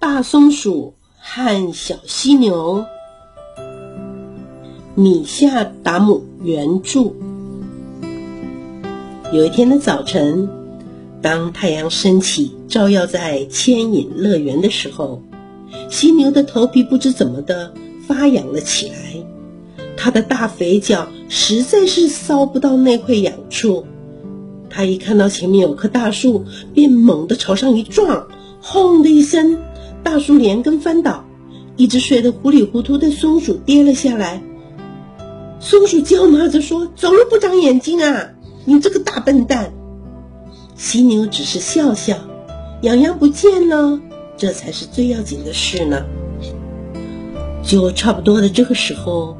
大松鼠和小犀牛，米夏达姆原著。有一天的早晨，当太阳升起，照耀在牵引乐园的时候，犀牛的头皮不知怎么的发痒了起来。它的大肥脚实在是搔不到那块痒处。它一看到前面有棵大树，便猛地朝上一撞，轰的一声。大树连根翻倒，一只睡得糊里糊涂的松鼠跌了下来。松鼠叫骂着说：“走路不长眼睛啊，你这个大笨蛋！”犀牛只是笑笑，痒痒不见了，这才是最要紧的事呢。就差不多的这个时候，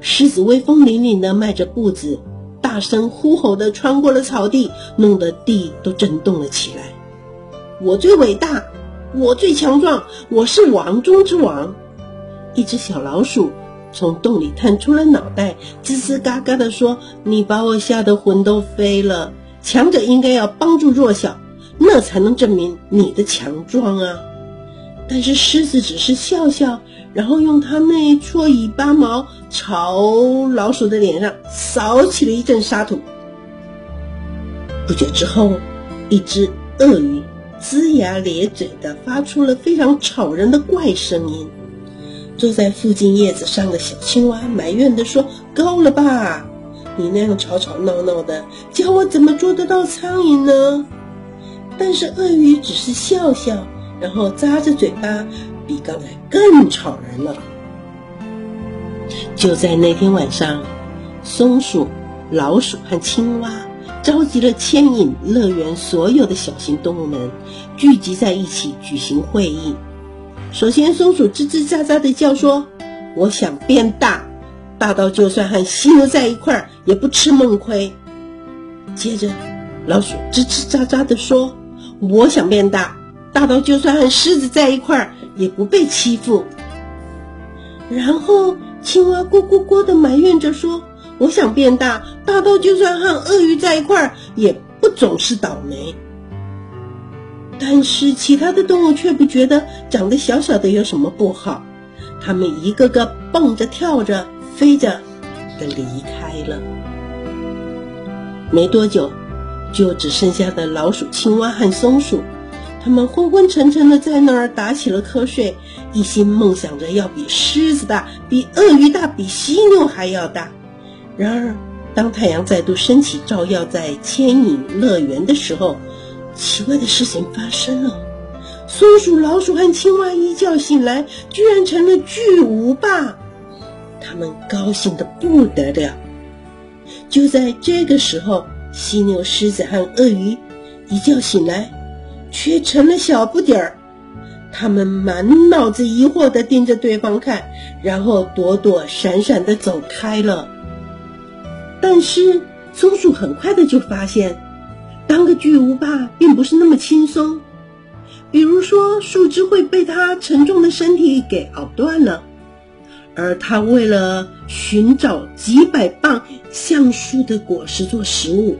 狮子威风凛凛的迈着步子，大声呼吼的穿过了草地，弄得地都震动了起来。我最伟大！我最强壮，我是王中之王。一只小老鼠从洞里探出了脑袋，吱吱嘎嘎地说：“你把我吓得魂都飞了。强者应该要帮助弱小，那才能证明你的强壮啊！”但是狮子只是笑笑，然后用它那一撮尾巴毛朝老鼠的脸上扫起了一阵沙土。不久之后，一只鳄鱼。龇牙咧嘴的发出了非常吵人的怪声音。坐在附近叶子上的小青蛙埋怨地说：“够了吧，你那样吵吵闹闹的，叫我怎么捉得到苍蝇呢？”但是鳄鱼只是笑笑，然后咂着嘴巴，比刚才更吵人了。就在那天晚上，松鼠、老鼠和青蛙。召集了牵引乐园所有的小型动物们，聚集在一起举行会议。首先，松鼠吱吱喳喳地叫说：“我想变大，大到就算和犀牛在一块儿也不吃闷亏。”接着，老鼠吱吱喳喳地说：“我想变大，大到就算和狮子在一块儿也不被欺负。”然后，青蛙咕咕咕地埋怨着说。我想变大，大到就算和鳄鱼在一块儿，也不总是倒霉。但是其他的动物却不觉得长得小小的有什么不好，它们一个个蹦着、跳着、飞着的离开了。没多久，就只剩下的老鼠、青蛙和松鼠，它们昏昏沉沉的在那儿打起了瞌睡，一心梦想着要比狮子大、比鳄鱼大、比犀牛还要大。然而，当太阳再度升起，照耀在牵引乐园的时候，奇怪的事情发生了：松鼠、老鼠和青蛙一觉醒来，居然成了巨无霸，他们高兴的不得了。就在这个时候，犀牛、狮子和鳄鱼一觉醒来，却成了小不点儿，他们满脑子疑惑的盯着对方看，然后躲躲闪闪的走开了。但是松鼠很快的就发现，当个巨无霸并不是那么轻松。比如说，树枝会被它沉重的身体给咬断了，而它为了寻找几百磅橡树的果实做食物，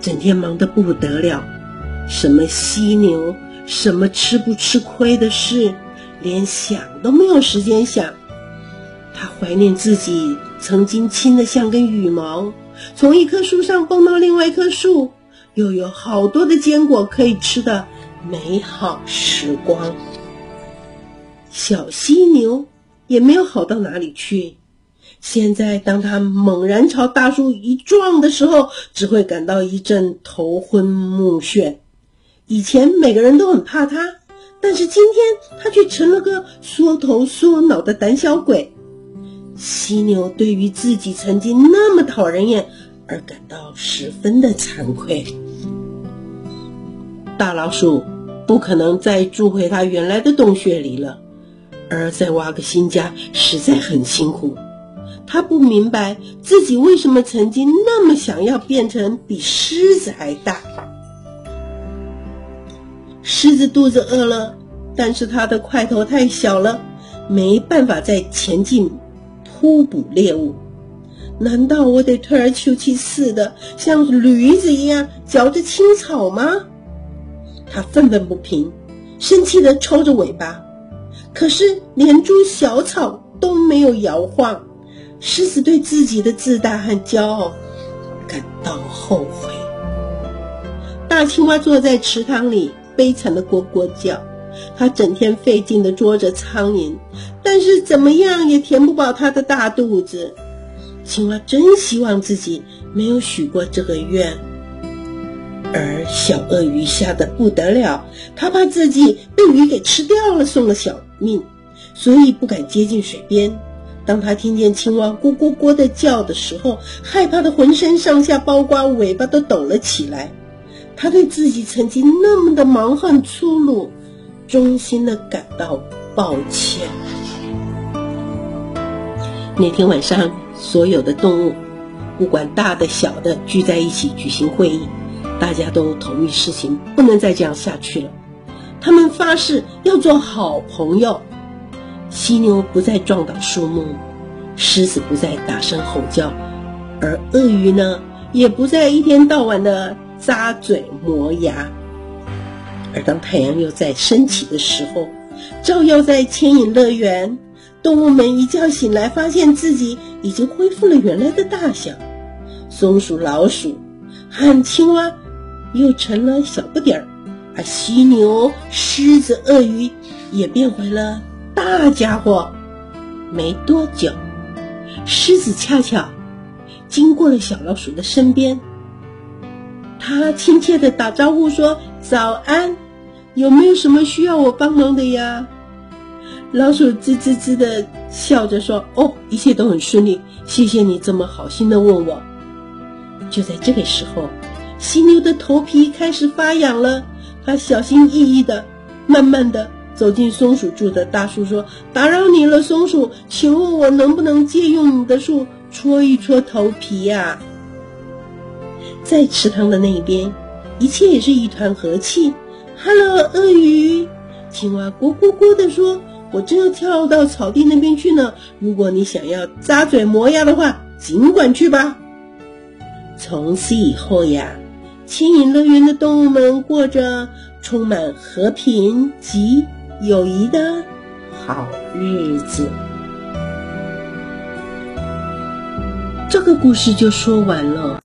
整天忙得不得了。什么犀牛，什么吃不吃亏的事，连想都没有时间想。他怀念自己曾经轻得像根羽毛。从一棵树上蹦到另外一棵树，又有好多的坚果可以吃的美好时光。小犀牛也没有好到哪里去。现在，当它猛然朝大树一撞的时候，只会感到一阵头昏目眩。以前每个人都很怕它，但是今天它却成了个缩头缩脑的胆小鬼。犀牛对于自己曾经那么讨人厌而感到十分的惭愧。大老鼠不可能再住回它原来的洞穴里了，而再挖个新家实在很辛苦。它不明白自己为什么曾经那么想要变成比狮子还大。狮子肚子饿了，但是它的块头太小了，没办法再前进。扑捕猎物，难道我得退而求其次的像驴子一样嚼着青草吗？他愤愤不平，生气地抽着尾巴，可是连株小草都没有摇晃。狮子对自己的自大和骄傲感到后悔。大青蛙坐在池塘里，悲惨的咕咕叫。它整天费劲地捉着苍蝇，但是怎么样也填不饱它的大肚子。青蛙真希望自己没有许过这个愿。而小鳄鱼吓得不得了，它怕自己被鱼给吃掉了，送了小命，所以不敢接近水边。当他听见青蛙咕咕咕的叫的时候，害怕的浑身上下，包括尾巴都抖了起来。他对自己曾经那么的蛮横粗鲁，衷心的感到抱歉。那天晚上，所有的动物，不管大的小的，聚在一起举行会议。大家都同意事情不能再这样下去了，他们发誓要做好朋友。犀牛不再撞倒树木，狮子不再大声吼叫，而鳄鱼呢，也不再一天到晚的咂嘴磨牙。而当太阳又在升起的时候，照耀在牵引乐园，动物们一觉醒来，发现自己已经恢复了原来的大小。松鼠、老鼠和青蛙。又成了小不点儿，而犀牛、狮子、鳄鱼也变回了大家伙。没多久，狮子恰巧经过了小老鼠的身边，它亲切地打招呼说：“早安，有没有什么需要我帮忙的呀？”老鼠吱吱吱的笑着说：“哦，一切都很顺利，谢谢你这么好心的问我。”就在这个时候。犀牛的头皮开始发痒了，它小心翼翼的、慢慢的走进松鼠住的大树，说：“打扰你了，松鼠，请问我能不能借用你的树搓一搓头皮呀？”在池塘的那一边，一切也是一团和气。“Hello，鳄鱼！”青蛙咕咕咕的说：“我正要跳到草地那边去呢。如果你想要咂嘴磨牙的话，尽管去吧。”从此以后呀。牵引乐园的动物们过着充满和平及友谊的好日子。这个故事就说完了。